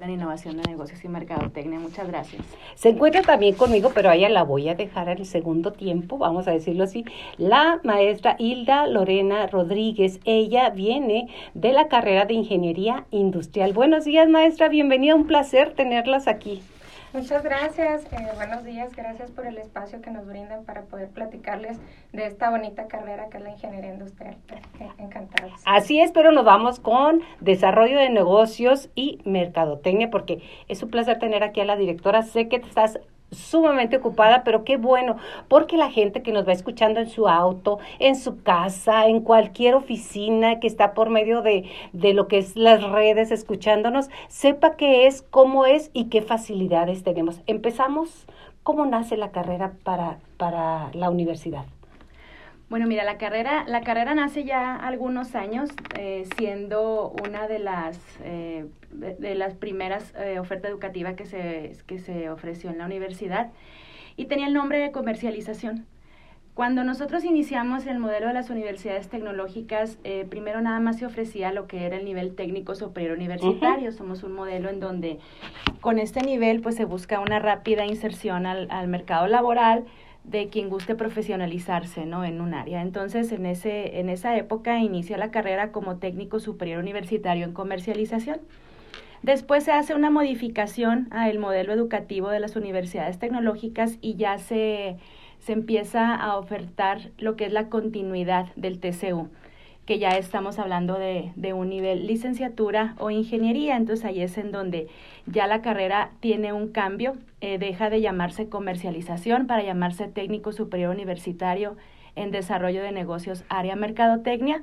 en innovación de negocios y mercadotecnia. Muchas gracias. Se encuentra también conmigo, pero a ella la voy a dejar el segundo tiempo, vamos a decirlo así, la maestra Hilda Lorena Rodríguez. Ella viene de la carrera de Ingeniería Industrial. Buenos días, maestra, bienvenida, un placer tenerlas aquí. Muchas gracias, eh, buenos días, gracias por el espacio que nos brindan para poder platicarles de esta bonita carrera que es la ingeniería industrial. Eh, encantados. Así es, pero nos vamos con desarrollo de negocios y mercadotecnia, porque es un placer tener aquí a la directora. Sé que estás sumamente ocupada, pero qué bueno, porque la gente que nos va escuchando en su auto, en su casa, en cualquier oficina que está por medio de, de lo que es las redes escuchándonos, sepa qué es, cómo es y qué facilidades tenemos. Empezamos, ¿cómo nace la carrera para, para la universidad? Bueno, mira, la carrera, la carrera nace ya algunos años, eh, siendo una de las, eh, de, las primeras eh, ofertas educativas que se, que se ofreció en la universidad y tenía el nombre de comercialización. Cuando nosotros iniciamos el modelo de las universidades tecnológicas, eh, primero nada más se ofrecía lo que era el nivel técnico superior universitario. Somos un modelo en donde con este nivel pues se busca una rápida inserción al, al mercado laboral, de quien guste profesionalizarse ¿no? en un área. Entonces, en, ese, en esa época inicia la carrera como técnico superior universitario en comercialización. Después se hace una modificación al modelo educativo de las universidades tecnológicas y ya se, se empieza a ofertar lo que es la continuidad del TCU que ya estamos hablando de, de, un nivel licenciatura o ingeniería, entonces ahí es en donde ya la carrera tiene un cambio, eh, deja de llamarse comercialización para llamarse técnico superior universitario en desarrollo de negocios área mercadotecnia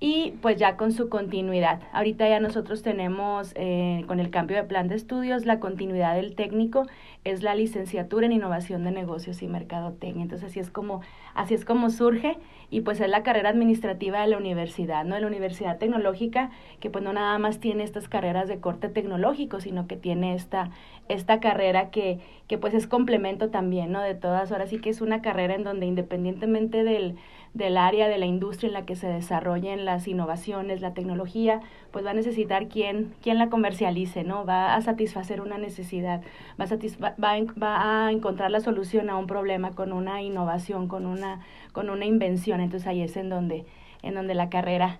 y pues ya con su continuidad. Ahorita ya nosotros tenemos eh, con el cambio de plan de estudios la continuidad del técnico es la licenciatura en innovación de negocios y mercadotecnia. Entonces así es como así es como surge y pues es la carrera administrativa de la universidad, ¿no? De la Universidad Tecnológica que pues no nada más tiene estas carreras de corte tecnológico, sino que tiene esta esta carrera que que pues es complemento también, ¿no? De todas, ahora sí que es una carrera en donde independientemente del del área de la industria en la que se desarrollen las innovaciones, la tecnología, pues va a necesitar quien, quien la comercialice, ¿no? Va a satisfacer una necesidad, va a, va, va a encontrar la solución a un problema con una innovación, con una, con una invención. Entonces ahí es en donde, en donde la carrera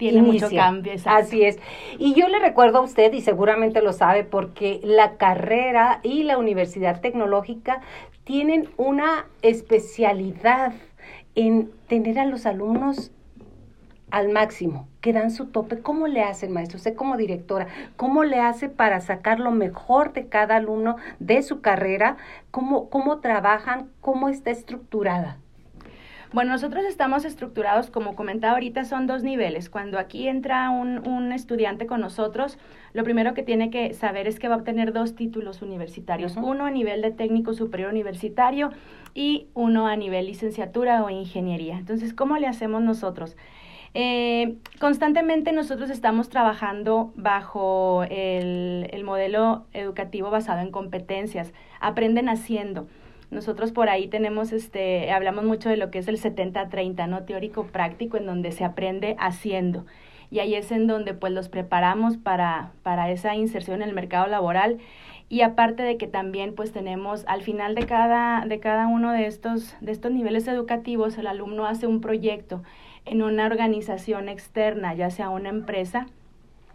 tiene mucho cambio. Así es. Y yo le recuerdo a usted, y seguramente lo sabe, porque la carrera y la universidad tecnológica tienen una especialidad en tener a los alumnos al máximo, que dan su tope. ¿Cómo le hace el maestro? Usted como directora, ¿cómo le hace para sacar lo mejor de cada alumno de su carrera? ¿Cómo, cómo trabajan? ¿Cómo está estructurada? Bueno, nosotros estamos estructurados, como comentaba ahorita, son dos niveles. Cuando aquí entra un, un estudiante con nosotros, lo primero que tiene que saber es que va a obtener dos títulos universitarios, uno a nivel de técnico superior universitario y uno a nivel licenciatura o ingeniería. Entonces, ¿cómo le hacemos nosotros? Eh, constantemente nosotros estamos trabajando bajo el, el modelo educativo basado en competencias, aprenden haciendo. Nosotros por ahí tenemos, este, hablamos mucho de lo que es el 70-30, ¿no? Teórico práctico, en donde se aprende haciendo. Y ahí es en donde pues los preparamos para, para esa inserción en el mercado laboral. Y aparte de que también pues tenemos al final de cada, de cada uno de estos, de estos niveles educativos, el alumno hace un proyecto en una organización externa, ya sea una empresa,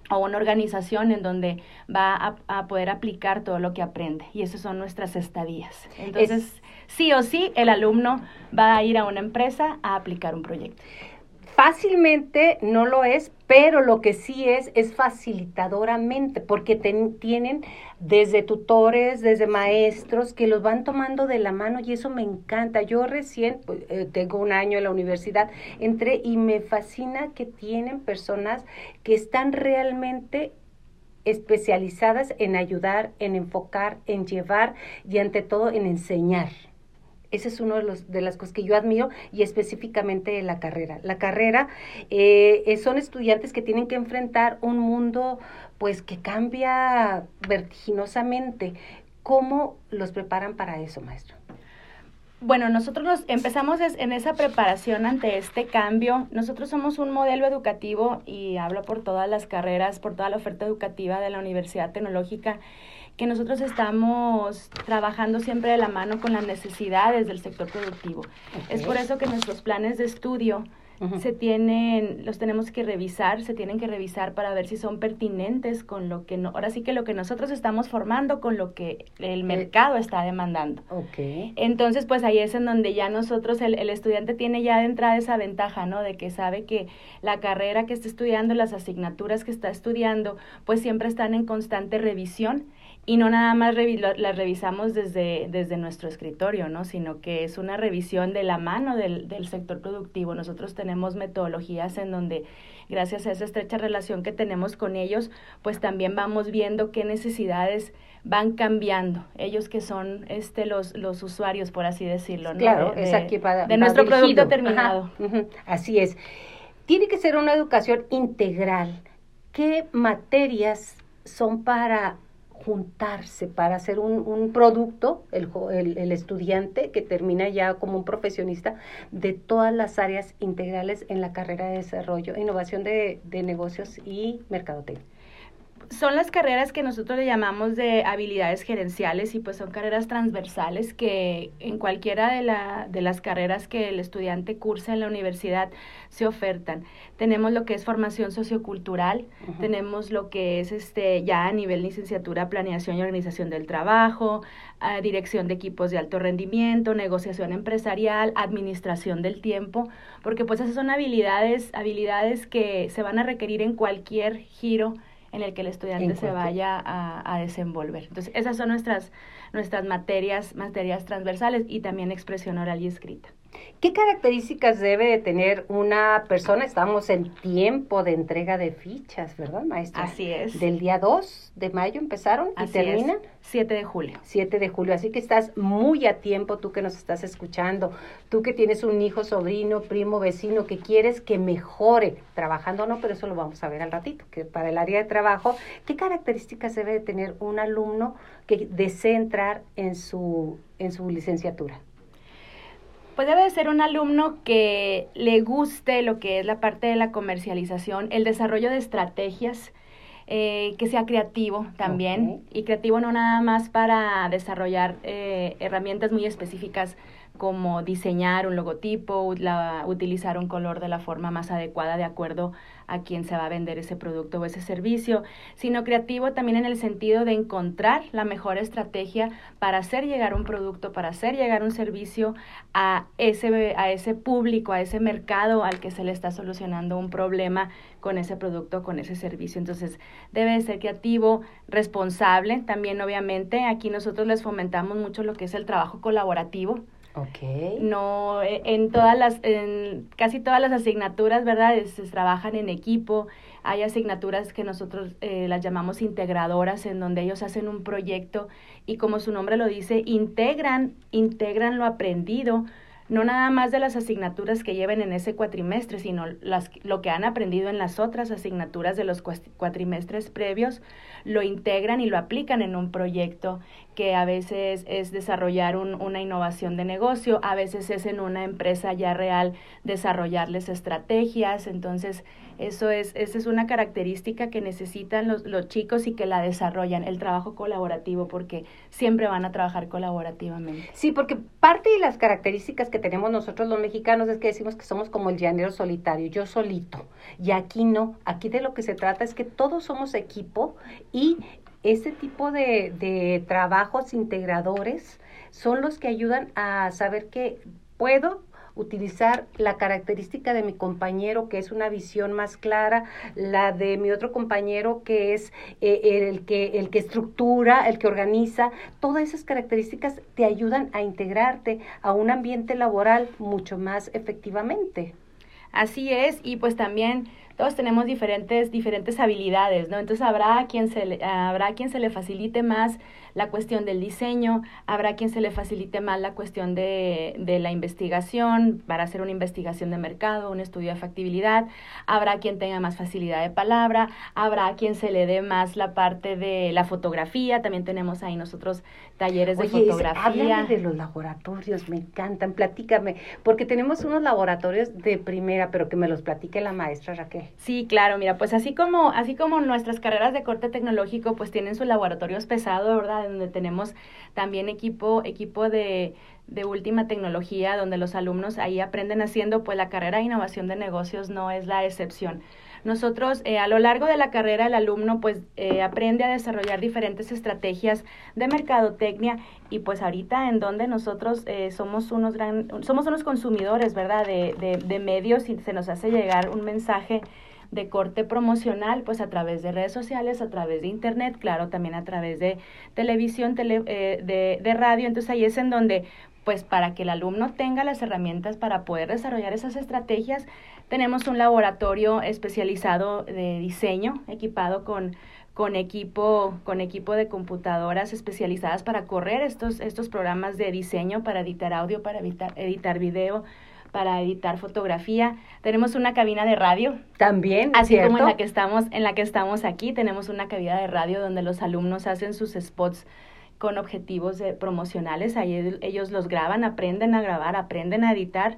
o una organización en donde va a, a, poder aplicar todo lo que aprende. Y esas son nuestras estadías. Entonces, sí o sí, el alumno va a ir a una empresa a aplicar un proyecto. Fácilmente no lo es, pero lo que sí es es facilitadoramente, porque tienen desde tutores, desde maestros que los van tomando de la mano y eso me encanta. Yo recién, pues, eh, tengo un año en la universidad, entré y me fascina que tienen personas que están realmente especializadas en ayudar, en enfocar, en llevar y ante todo en enseñar. Ese es uno de, los, de las cosas que yo admiro y específicamente la carrera. La carrera eh, eh, son estudiantes que tienen que enfrentar un mundo pues que cambia vertiginosamente. ¿Cómo los preparan para eso, maestro? Bueno, nosotros nos empezamos en esa preparación ante este cambio. Nosotros somos un modelo educativo y hablo por todas las carreras, por toda la oferta educativa de la Universidad Tecnológica, que nosotros estamos trabajando siempre de la mano con las necesidades del sector productivo. Es por eso que nuestros planes de estudio se tienen, los tenemos que revisar, se tienen que revisar para ver si son pertinentes con lo que no, ahora sí que lo que nosotros estamos formando con lo que el mercado está demandando. Okay. Entonces, pues ahí es en donde ya nosotros, el, el estudiante tiene ya de entrada esa ventaja, ¿no? De que sabe que la carrera que está estudiando, las asignaturas que está estudiando, pues siempre están en constante revisión y no nada más las revisamos desde, desde nuestro escritorio, ¿no? sino que es una revisión de la mano del, del sector productivo. Nosotros tenemos metodologías en donde, gracias a esa estrecha relación que tenemos con ellos, pues también vamos viendo qué necesidades van cambiando, ellos que son este los, los usuarios, por así decirlo, ¿no? Claro, es aquí para, de nuestro producto terminado. Así es. Tiene que ser una educación integral. ¿Qué materias son para juntarse para hacer un, un producto, el, el, el, estudiante que termina ya como un profesionista de todas las áreas integrales en la carrera de desarrollo, innovación de, de negocios y mercadotecnia son las carreras que nosotros le llamamos de habilidades gerenciales y pues son carreras transversales que en cualquiera de, la, de las carreras que el estudiante cursa en la universidad se ofertan. Tenemos lo que es formación sociocultural, tenemos lo que es este ya a nivel licenciatura planeación y organización del trabajo, uh, dirección de equipos de alto rendimiento, negociación empresarial, administración del tiempo, porque pues esas son habilidades, habilidades que se van a requerir en cualquier giro en el que el estudiante se vaya a, a, desenvolver. Entonces, esas son nuestras, nuestras materias, materias transversales y también expresión oral y escrita. ¿Qué características debe de tener una persona? Estamos en tiempo de entrega de fichas, ¿verdad, maestra? Así es. Del día 2 de mayo empezaron y terminan. 7 de julio. 7 de julio. Así que estás muy a tiempo, tú que nos estás escuchando, tú que tienes un hijo, sobrino, primo, vecino, que quieres que mejore trabajando, no, pero eso lo vamos a ver al ratito, que para el área de trabajo, ¿qué características debe de tener un alumno que desee entrar en su, en su licenciatura? Pues debe de ser un alumno que le guste lo que es la parte de la comercialización, el desarrollo de estrategias, eh, que sea creativo también, y creativo no nada más para desarrollar eh, herramientas muy específicas como diseñar un logotipo, la, utilizar un color de la forma más adecuada de acuerdo a quien se va a vender ese producto o ese servicio, sino creativo también en el sentido de encontrar la mejor estrategia para hacer llegar un producto, para hacer llegar un servicio a ese, a ese público, a ese mercado al que se le está solucionando un problema con ese producto, con ese servicio. Entonces, debe ser creativo, responsable. También, obviamente, aquí nosotros les fomentamos mucho lo que es el trabajo colaborativo Okay. No, e, en todas las, en casi todas las asignaturas, ¿verdad? Se trabajan en equipo. Hay asignaturas que nosotros eh, las llamamos integradoras, en donde ellos hacen un proyecto y como su nombre lo dice, integran, integran lo aprendido no nada más de las asignaturas que lleven en ese cuatrimestre, sino las, lo que han aprendido en las otras asignaturas de los cuatrimestres previos, lo integran y lo aplican en un proyecto que a veces es desarrollar un, una innovación de negocio, a veces es en una empresa ya real desarrollarles estrategias, entonces eso es, esa es una característica que necesitan los, los chicos y que la desarrollan, el trabajo colaborativo, porque siempre van a trabajar colaborativamente. Sí, porque parte de las características que tenemos nosotros los mexicanos es que decimos que somos como el llanero solitario, yo solito. Y aquí no, aquí de lo que se trata es que todos somos equipo y ese tipo de, de trabajos integradores son los que ayudan a saber que puedo utilizar la característica de mi compañero, que es una visión más clara, la de mi otro compañero, que es eh, el, que, el que estructura, el que organiza. Todas esas características te ayudan a integrarte a un ambiente laboral mucho más efectivamente. Así es, y pues también todos tenemos diferentes, diferentes habilidades, ¿no? Entonces habrá quien se le, habrá quien se le facilite más la cuestión del diseño, habrá quien se le facilite más la cuestión de, de la investigación, para hacer una investigación de mercado, un estudio de factibilidad, habrá quien tenga más facilidad de palabra, habrá quien se le dé más la parte de la fotografía, también tenemos ahí nosotros talleres de fotografía. de los laboratorios, me encantan, platícame, porque tenemos unos laboratorios de primera, pero que me los platique la maestra Raquel. Sí, claro, mira, pues así como, así como nuestras carreras de corte tecnológico, pues tienen sus laboratorios pesados, ¿verdad? Donde tenemos también equipo, equipo de, de última tecnología, donde los alumnos ahí aprenden haciendo, pues la carrera de innovación de negocios no es la excepción. Nosotros eh, a lo largo de la carrera el alumno pues eh, aprende a desarrollar diferentes estrategias de mercadotecnia y pues ahorita en donde nosotros eh, somos unos gran, somos unos consumidores, ¿verdad? De, de, de medios y se nos hace llegar un mensaje de corte promocional, pues a través de redes sociales, a través de internet, claro, también a través de televisión, tele, eh, de, de radio. Entonces ahí es en donde, pues para que el alumno tenga las herramientas para poder desarrollar esas estrategias, tenemos un laboratorio especializado de diseño, equipado con con equipo, con equipo de computadoras especializadas para correr estos, estos programas de diseño, para editar audio, para editar, editar video, para editar fotografía. Tenemos una cabina de radio. También, así como en la que estamos, en la que estamos aquí, tenemos una cabina de radio donde los alumnos hacen sus spots con objetivos promocionales. Ahí ellos los graban, aprenden a grabar, aprenden a editar.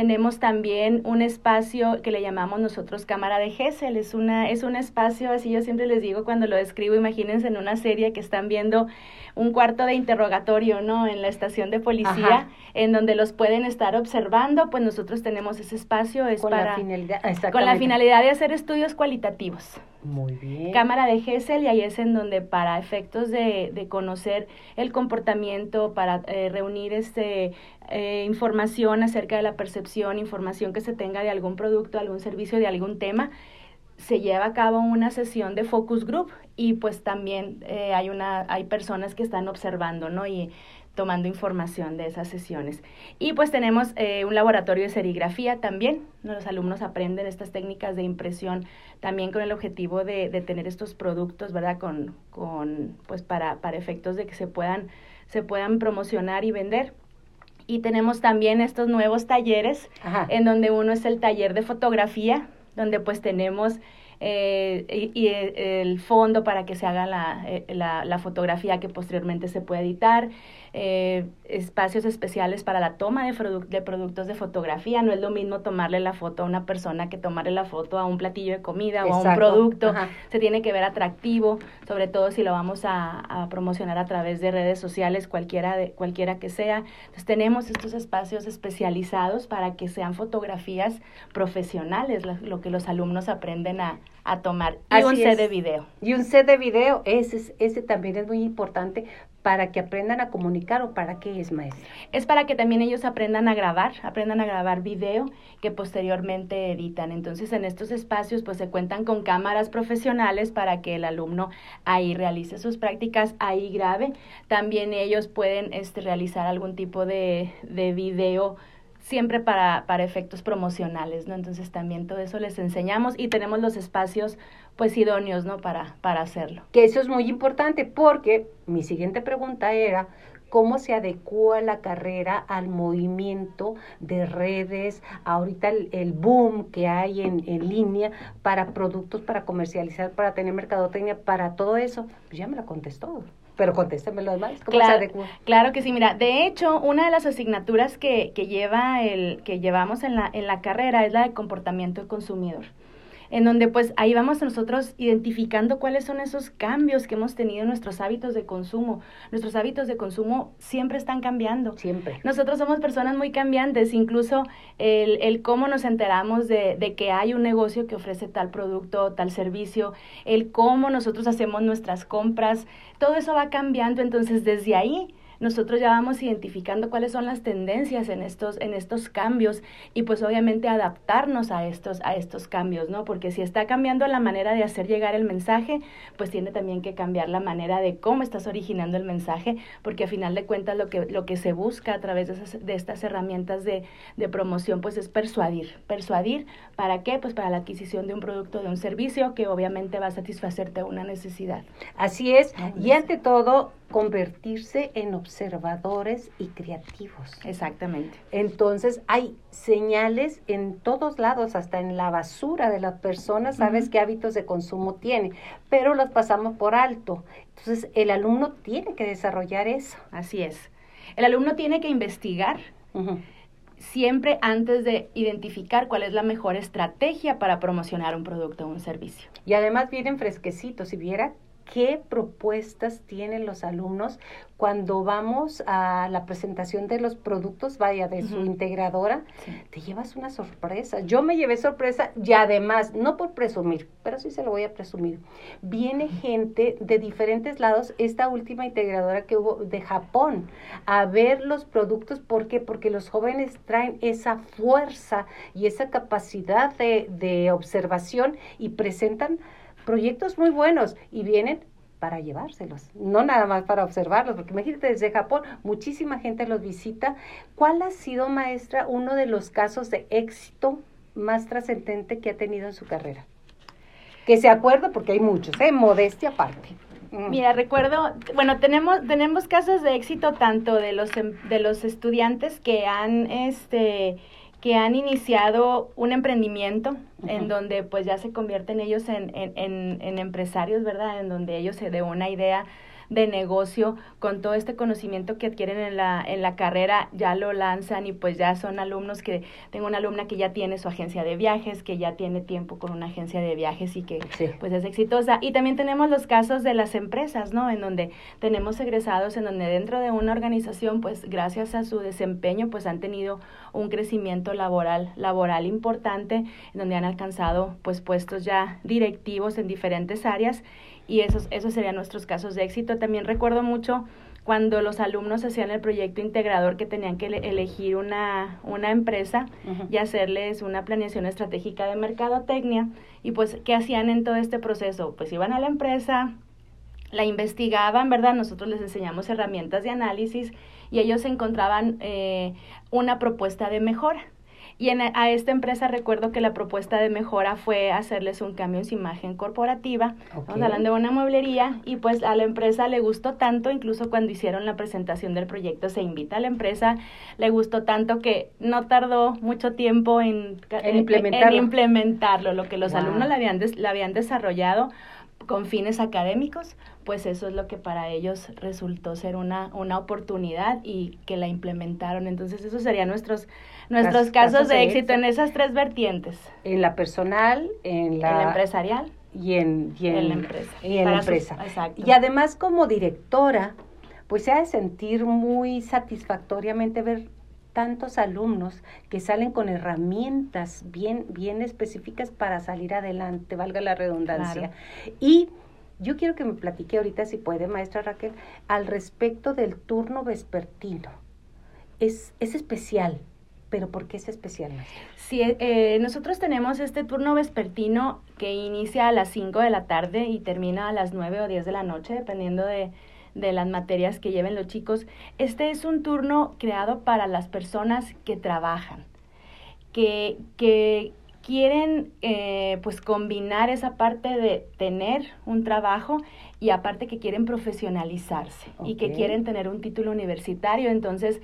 Tenemos también un espacio que le llamamos nosotros cámara de Gesell. Es, una, es un espacio, así yo siempre les digo cuando lo escribo, imagínense en una serie que están viendo un cuarto de interrogatorio, ¿no? En la estación de policía, en donde los pueden estar observando, pues nosotros tenemos ese espacio, es con para... La finalidad, con la finalidad de hacer estudios cualitativos. Muy bien. Cámara de Gesell y ahí es en donde para efectos de, de conocer el comportamiento, para eh, reunir este eh, información acerca de la percepción, información que se tenga de algún producto, algún servicio, de algún tema, se lleva a cabo una sesión de focus group y pues también eh, hay una hay personas que están observando no y tomando información de esas sesiones. Y pues tenemos eh, un laboratorio de serigrafía también. Los alumnos aprenden estas técnicas de impresión también con el objetivo de, de tener estos productos verdad con con pues para para efectos de que se puedan se puedan promocionar y vender. Y tenemos también estos nuevos talleres en donde uno es el taller de fotografía donde pues tenemos eh, y, eh, el fondo para que se haga la, la, la, fotografía que posteriormente se puede editar, eh, espacios especiales para la toma de, de, productos de fotografía. No es lo mismo tomarle la foto a una persona que tomarle la foto a un platillo de comida o a un producto. Se tiene que ver atractivo, sobre todo si lo vamos a, a, promocionar a través de redes sociales, cualquiera, de, cualquiera que sea. Entonces tenemos estos espacios especializados para que sean fotografías profesionales, lo, lo que los alumnos aprenden a, a tomar. Y Así un set es. de video. Y un set de video, ese, ese también es muy importante para que aprendan a comunicar o para qué es maestra. Es para que también ellos aprendan a grabar, aprendan a grabar video que posteriormente editan. Entonces en estos espacios pues se cuentan con cámaras profesionales para que el alumno ahí realice sus prácticas, ahí grabe. También ellos pueden este, realizar algún tipo de, de video siempre para, para efectos promocionales, ¿no? Entonces también todo eso les enseñamos y tenemos los espacios pues idóneos, ¿no? Para, para hacerlo. Que eso es muy importante porque mi siguiente pregunta era, cómo se adecua la carrera al movimiento de redes, ahorita el, el boom que hay en, en, línea para productos, para comercializar, para tener mercadotecnia, para todo eso, pues ya me lo contestó. Pero contéstame lo demás, ¿cómo claro, se adecua? Claro que sí, mira, de hecho, una de las asignaturas que, que lleva el, que llevamos en la, en la carrera es la de comportamiento del consumidor en donde pues ahí vamos nosotros identificando cuáles son esos cambios que hemos tenido en nuestros hábitos de consumo. Nuestros hábitos de consumo siempre están cambiando. Siempre. Nosotros somos personas muy cambiantes, incluso el, el cómo nos enteramos de, de, que hay un negocio que ofrece tal producto, tal servicio, el cómo nosotros hacemos nuestras compras, todo eso va cambiando, entonces desde ahí nosotros ya vamos identificando cuáles son las tendencias en estos, en estos cambios y pues obviamente adaptarnos a estos, a estos cambios, ¿no? Porque si está cambiando la manera de hacer llegar el mensaje, pues tiene también que cambiar la manera de cómo estás originando el mensaje, porque a final de cuentas lo que, lo que se busca a través de, esas, de estas herramientas de, de promoción, pues es persuadir. ¿Persuadir para qué? Pues para la adquisición de un producto, de un servicio que obviamente va a satisfacerte una necesidad. Así es, y ante todo, convertirse en observadores y creativos. Exactamente. Entonces hay señales en todos lados, hasta en la basura de las personas, sabes qué hábitos de consumo tiene, pero los pasamos por alto. Entonces el alumno tiene que desarrollar eso. Así es. El alumno tiene que investigar. siempre antes de identificar cuál es la mejor estrategia para promocionar un producto o un servicio. Y además vienen fresquecitos. Si viera qué propuestas tienen los alumnos cuando vamos a la presentación de los productos, vaya, de su integradora, te llevas una sorpresa. Yo me llevé sorpresa y además, no por presumir, pero sí se lo voy a presumir, viene gente de diferentes lados, esta última integradora que hubo de Japón, a ver los productos, ¿por qué? Porque los jóvenes traen esa fuerza y esa capacidad de, de observación y presentan proyectos muy buenos y vienen para llevárselos, no nada más para observarlos, porque imagínate desde Japón muchísima gente los visita. ¿Cuál ha sido, maestra, uno de los casos de éxito más trascendente que ha tenido en su carrera? Que se acuerda, porque hay muchos, ¿eh? Modestia aparte. Mm. Mira, recuerdo, bueno, tenemos, tenemos casos de éxito tanto de los, em, de los estudiantes que han, este, que han iniciado un emprendimiento en donde pues ya se convierten ellos en, en, en, en, empresarios, ¿verdad? En donde ellos se de una idea de negocio, con todo este conocimiento que adquieren en la, en la carrera, ya lo lanzan y pues ya son alumnos que, tengo una alumna que ya tiene su agencia de viajes, que ya tiene tiempo con una agencia de viajes y que pues es exitosa. Y también tenemos los casos de las empresas, ¿no? En donde tenemos egresados, en donde dentro de una organización, pues gracias a su desempeño, pues han tenido un crecimiento laboral, laboral importante, en donde han alcanzado pues puestos ya directivos en diferentes áreas y esos, esos serían nuestros casos de éxito. También recuerdo mucho cuando los alumnos hacían el proyecto integrador que tenían que elegir una, una empresa y hacerles una planeación estratégica de mercadotecnia y pues qué hacían en todo este proceso pues iban a la empresa la investigaban verdad nosotros les enseñamos herramientas de análisis y ellos encontraban eh, una propuesta de mejora y en, a esta empresa recuerdo que la propuesta de mejora fue hacerles un cambio en su imagen corporativa. Estamos hablando de una mueblería y pues a la empresa le gustó tanto, incluso cuando hicieron la presentación del proyecto se invita a la empresa, le gustó tanto que no tardó mucho tiempo en, implementarlo. implementarlo. lo que los alumnos le habían, le habían desarrollado con fines académicos, pues eso es lo que para ellos resultó ser una, una oportunidad y que la implementaron. Entonces, esos serían nuestros, nuestros casos, de éxito en esas tres vertientes. En la personal, en la, empresarial y en, en, la empresa. Y en la empresa. Y además como directora, pues se ha de sentir muy satisfactoriamente ver tantos alumnos que salen con herramientas bien, bien específicas para salir adelante, valga la redundancia. Y yo quiero que me platique ahorita, si puede, maestra Raquel, al respecto del turno vespertino. Es, es especial, pero ¿por qué es especial? Sí, eh, nosotros tenemos este turno vespertino que inicia a las 5 de la tarde y termina a las 9 o 10 de la noche, dependiendo de, de las materias que lleven los chicos. Este es un turno creado para las personas que trabajan, que, que quieren eh, pues combinar esa parte de tener un trabajo y aparte que quieren profesionalizarse y que quieren tener un título universitario. Entonces,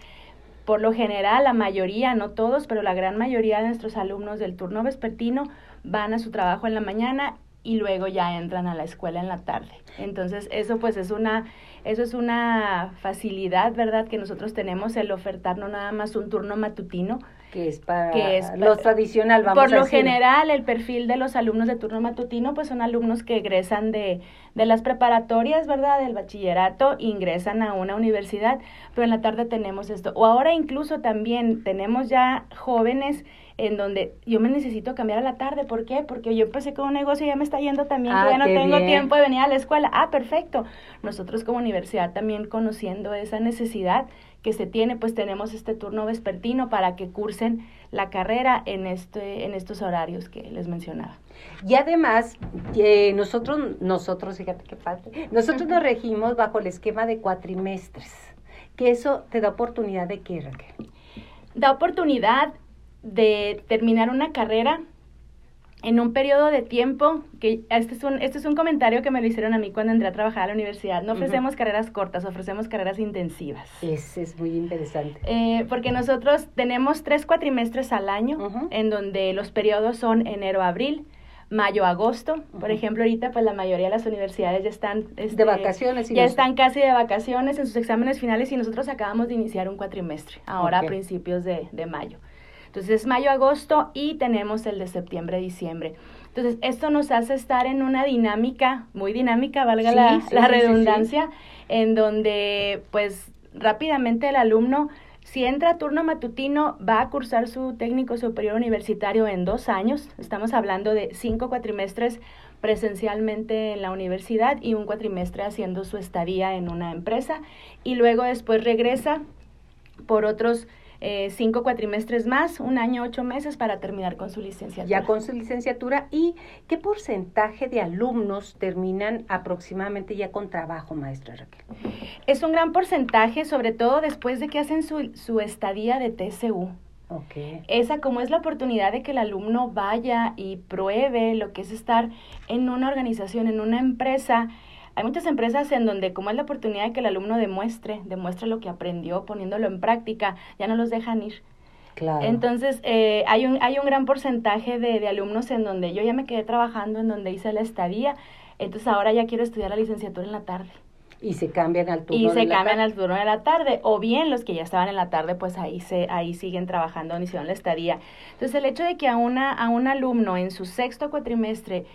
por lo general, la mayoría, no todos, pero la gran mayoría de nuestros alumnos del turno vespertino van a su trabajo en la mañana y luego ya entran a la escuela en la tarde. Entonces, eso pues es una eso es una facilidad, ¿verdad? Que nosotros tenemos el ofertar no nada más un turno matutino, que es para que es los tradicional, vamos Por lo general, el perfil de los alumnos de turno matutino, pues son alumnos que egresan de, de las preparatorias, ¿verdad? Del bachillerato, ingresan a una universidad, pero en la tarde tenemos esto. O ahora incluso también tenemos ya jóvenes en donde yo me necesito cambiar a la tarde. ¿Por qué? Porque yo empecé con un negocio y ya me está yendo también, Ah, que ya no tengo bien. tiempo de venir a la escuela. Ah, perfecto. Nosotros como universidad también conociendo esa necesidad que se tiene, pues tenemos este turno vespertino para que cursen la carrera en, este, en estos horarios que les mencionaba. Y además, eh, nosotros, nosotros, fíjate qué padre, nosotros nos regimos bajo el esquema de cuatrimestres, que eso te da oportunidad de qué, Raquel. Da oportunidad de terminar una carrera en un periodo de tiempo, que este es, un, este es un comentario que me lo hicieron a mí cuando entré a trabajar a la universidad. No ofrecemos carreras cortas, ofrecemos carreras intensivas. Ese es muy interesante. Eh, porque nosotros tenemos tres cuatrimestres al año, en donde los periodos son enero, abril, mayo, agosto. Por ejemplo, ahorita pues la mayoría de las universidades ya están... este, de vacaciones. y ya están casi de vacaciones en sus exámenes finales y nosotros acabamos de iniciar un cuatrimestre, ahora a principios de, de mayo. Entonces es mayo, agosto y tenemos el de septiembre, diciembre. Entonces esto nos hace estar en una dinámica, muy dinámica, valga Sí, la, sí, la sí, sí, sí. redundancia, en donde pues rápidamente el alumno, si entra a turno matutino, va a cursar su técnico superior universitario en dos años. Estamos hablando de cinco cuatrimestres presencialmente en la universidad y un cuatrimestre haciendo su estadía en una empresa y luego después regresa por otros eh, cinco cuatrimestres más, un año, ocho meses para terminar con su licenciatura. ya con su licenciatura y qué porcentaje de alumnos terminan aproximadamente ya con trabajo, maestra Raquel. Es un gran porcentaje, sobre todo después de que hacen su, su estadía de TCU. Ok. Esa como es la oportunidad de que el alumno vaya y pruebe lo que es estar en una organización, en una empresa. Hay muchas empresas en donde como es la oportunidad de que el alumno demuestre, demuestre lo que aprendió poniéndolo en práctica, ya no los dejan ir. Claro. Entonces, eh, hay, un, hay un gran porcentaje de, de alumnos en donde yo ya me quedé trabajando, en donde hice la estadía, entonces ahora ya quiero estudiar la licenciatura en la tarde. y se cambian al turno Y de se la cambian tarde. al turno de la tarde, o bien los que ya estaban en la tarde, pues ahí se, ahí siguen trabajando, hicieron la estadía. Entonces, el hecho de que a una, a un alumno en su sexto cuatrimestre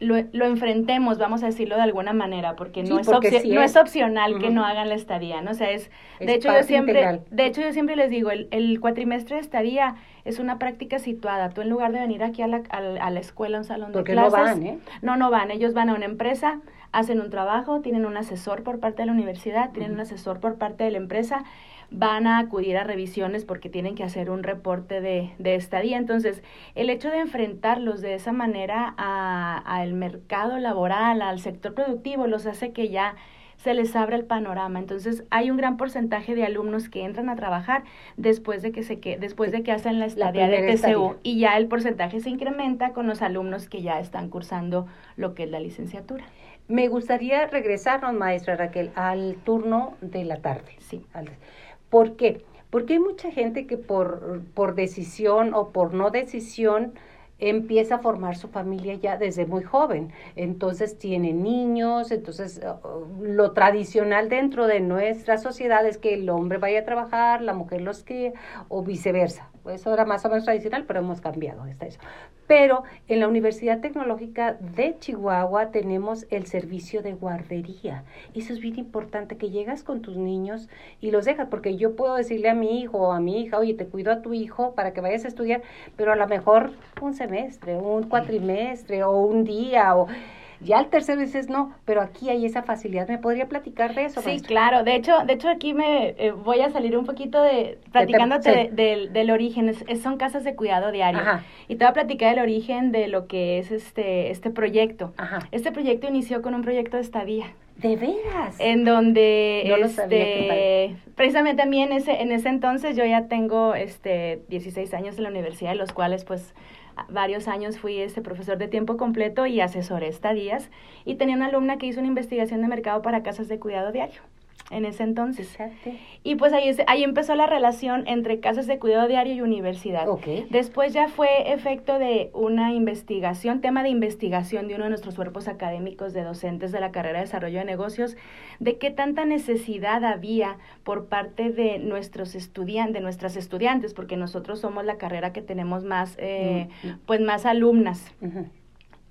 lo, lo enfrentemos, vamos a decirlo de alguna manera, porque no, Sí, es, porque no es. opcional que no hagan la estadía, ¿no? O sea, es, Es de hecho yo siempre, integral. de hecho yo siempre les digo, el, el cuatrimestre de estadía es una práctica situada. Tú en lugar de venir aquí a la, a la- a la escuela, a un salón Porque de no clases, van, ¿eh? no, no van. Ellos van a una empresa, hacen un trabajo, tienen un asesor por parte de la universidad, tienen un asesor por parte de la empresa, van a acudir a revisiones porque tienen que hacer un reporte de, de estadía. Entonces, el hecho de enfrentarlos de esa manera a- al mercado laboral, al sector productivo, los hace que ya se les abra el panorama. Entonces, hay un gran porcentaje de alumnos que entran a trabajar después de que se que después de que hacen la estadía de primera TCU estadía. y ya el porcentaje se incrementa con los alumnos que ya están cursando lo que es la licenciatura. Me gustaría regresarnos, maestra Raquel, al turno de la tarde. Sí. Al- ¿Por qué? Porque hay mucha gente que por, por decisión o por no decisión empieza a formar su familia ya desde muy joven. Entonces tiene niños, entonces uh, lo tradicional dentro de nuestra sociedad es que el hombre vaya a trabajar, la mujer los cría o viceversa. Eso era más o menos tradicional, pero hemos cambiado hasta eso. Pero en la Universidad Tecnológica de Chihuahua tenemos el servicio de guardería. Eso es bien importante, que llegas con tus niños y los dejas, porque yo puedo decirle a mi hijo o a mi hija, oye, te cuido a tu hijo para que vayas a estudiar, pero a lo mejor un semestre, un cuatrimestre o un día o... Ya al tercero dices, no, pero aquí hay esa facilidad. ¿Me podría platicar de eso, Sí, claro. De hecho, de hecho aquí me eh, voy a salir un poquito de platicándote sí. de- del, del origen. Es- es- son casas de cuidado diario. Ajá. Y te voy a platicar del origen de lo que es este este proyecto. Ajá. Este proyecto inició con un proyecto de estadía. ¿De veras? en donde No lo este, precisamente a mí en ese en ese entonces yo ya tengo este 16 años en la universidad de los cuales pues varios años fui este profesor de tiempo completo y asesoré estadías y tenía una alumna que hizo una investigación de mercado para casas de cuidado diario en ese entonces Fíjate. y pues ahí ahí empezó la relación entre casas de cuidado diario y universidad. Después ya fue efecto de una investigación, tema de investigación de uno de nuestros cuerpos académicos de docentes de la carrera de desarrollo de negocios, de qué tanta necesidad había por parte de nuestros estudiantes, de nuestras estudiantes, porque nosotros somos la carrera que tenemos más, eh, Mm. pues más alumnas,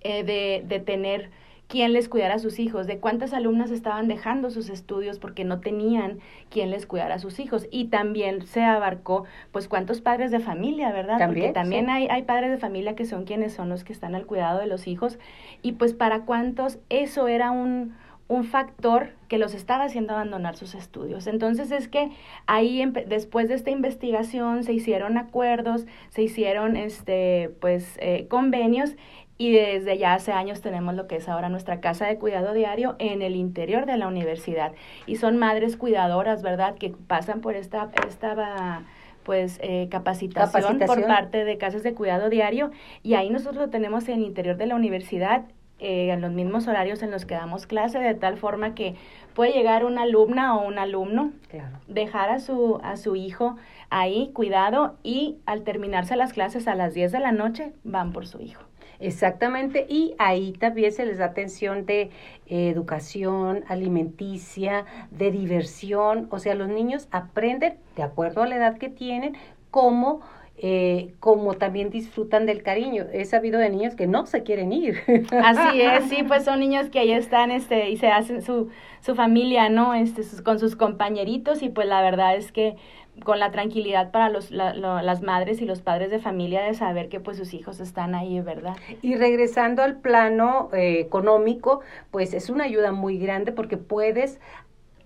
eh, de, de tener quién les cuidara a sus hijos, de cuántas alumnas estaban dejando sus estudios porque no tenían quién les cuidara a sus hijos. Y también se abarcó, pues, cuántos padres de familia, ¿verdad? También, porque también sí. hay, hay padres de familia que son quienes son los que están al cuidado de los hijos. Y pues para cuántos eso era un, un factor que los estaba haciendo abandonar sus estudios. Entonces es que ahí después de esta investigación se hicieron acuerdos, se hicieron este pues eh, convenios y desde ya hace años tenemos lo que es ahora nuestra casa de cuidado diario en el interior de la universidad y son madres cuidadoras, ¿verdad? Que pasan por esta esta pues eh, capacitación, capacitación, por parte de casas de cuidado diario y ahí nosotros lo tenemos en el interior de la universidad eh, en los mismos horarios en los que damos clase, de tal forma que puede llegar una alumna o un alumno, claro. dejar a su, a su hijo ahí cuidado y al terminarse las clases a las 10 de la noche van por su hijo. Exactamente, y ahí también se les da atención de eh, educación alimenticia, de diversión, o sea, los niños aprenden, de acuerdo a la edad que tienen, cómo eh, como también disfrutan del cariño. He sabido de niños que no se quieren ir. Así es, sí, pues son niños que ahí están, este, y se hacen su, su familia, ¿no? Este, sus, con sus compañeritos, y pues la verdad es que con la tranquilidad para los, la, lo, las madres y los padres de familia de saber que pues sus hijos están ahí, ¿verdad? Y regresando al plano eh, económico, pues es una ayuda muy grande porque puedes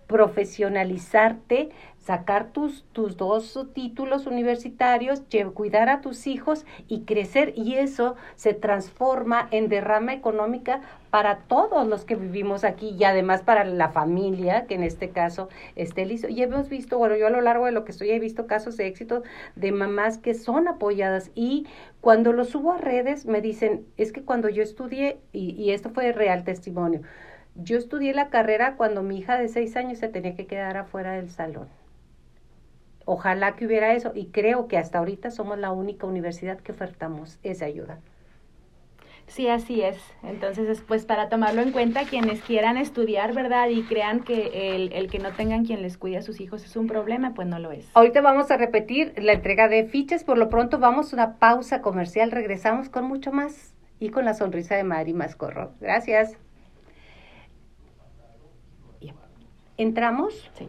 profesionalizarte, sacar tus, tus dos títulos universitarios, cuidar a tus hijos y crecer. Y eso se transforma en derrama económica para todos los que vivimos aquí y además para la familia, que en este caso esté listo. Y hemos visto, bueno, yo a lo largo de lo que estoy he visto casos de éxito de mamás que son apoyadas y cuando los subo a redes me dicen, es que cuando yo estudié, y, y esto fue real testimonio, yo estudié la carrera cuando mi hija de seis años se tenía que quedar afuera del salón. Ojalá que hubiera eso y creo que hasta ahorita somos la única universidad que ofertamos esa ayuda. Sí, así es. Entonces, pues para tomarlo en cuenta, quienes quieran estudiar, ¿verdad? Y crean que el, el, que no tengan quien les cuide a sus hijos es un problema, pues no lo es. Ahorita vamos a repetir la entrega de fichas, por lo pronto vamos a una pausa comercial, regresamos con mucho más y con la sonrisa de Mari Mascorro. Gracias. ¿Entramos? Sí.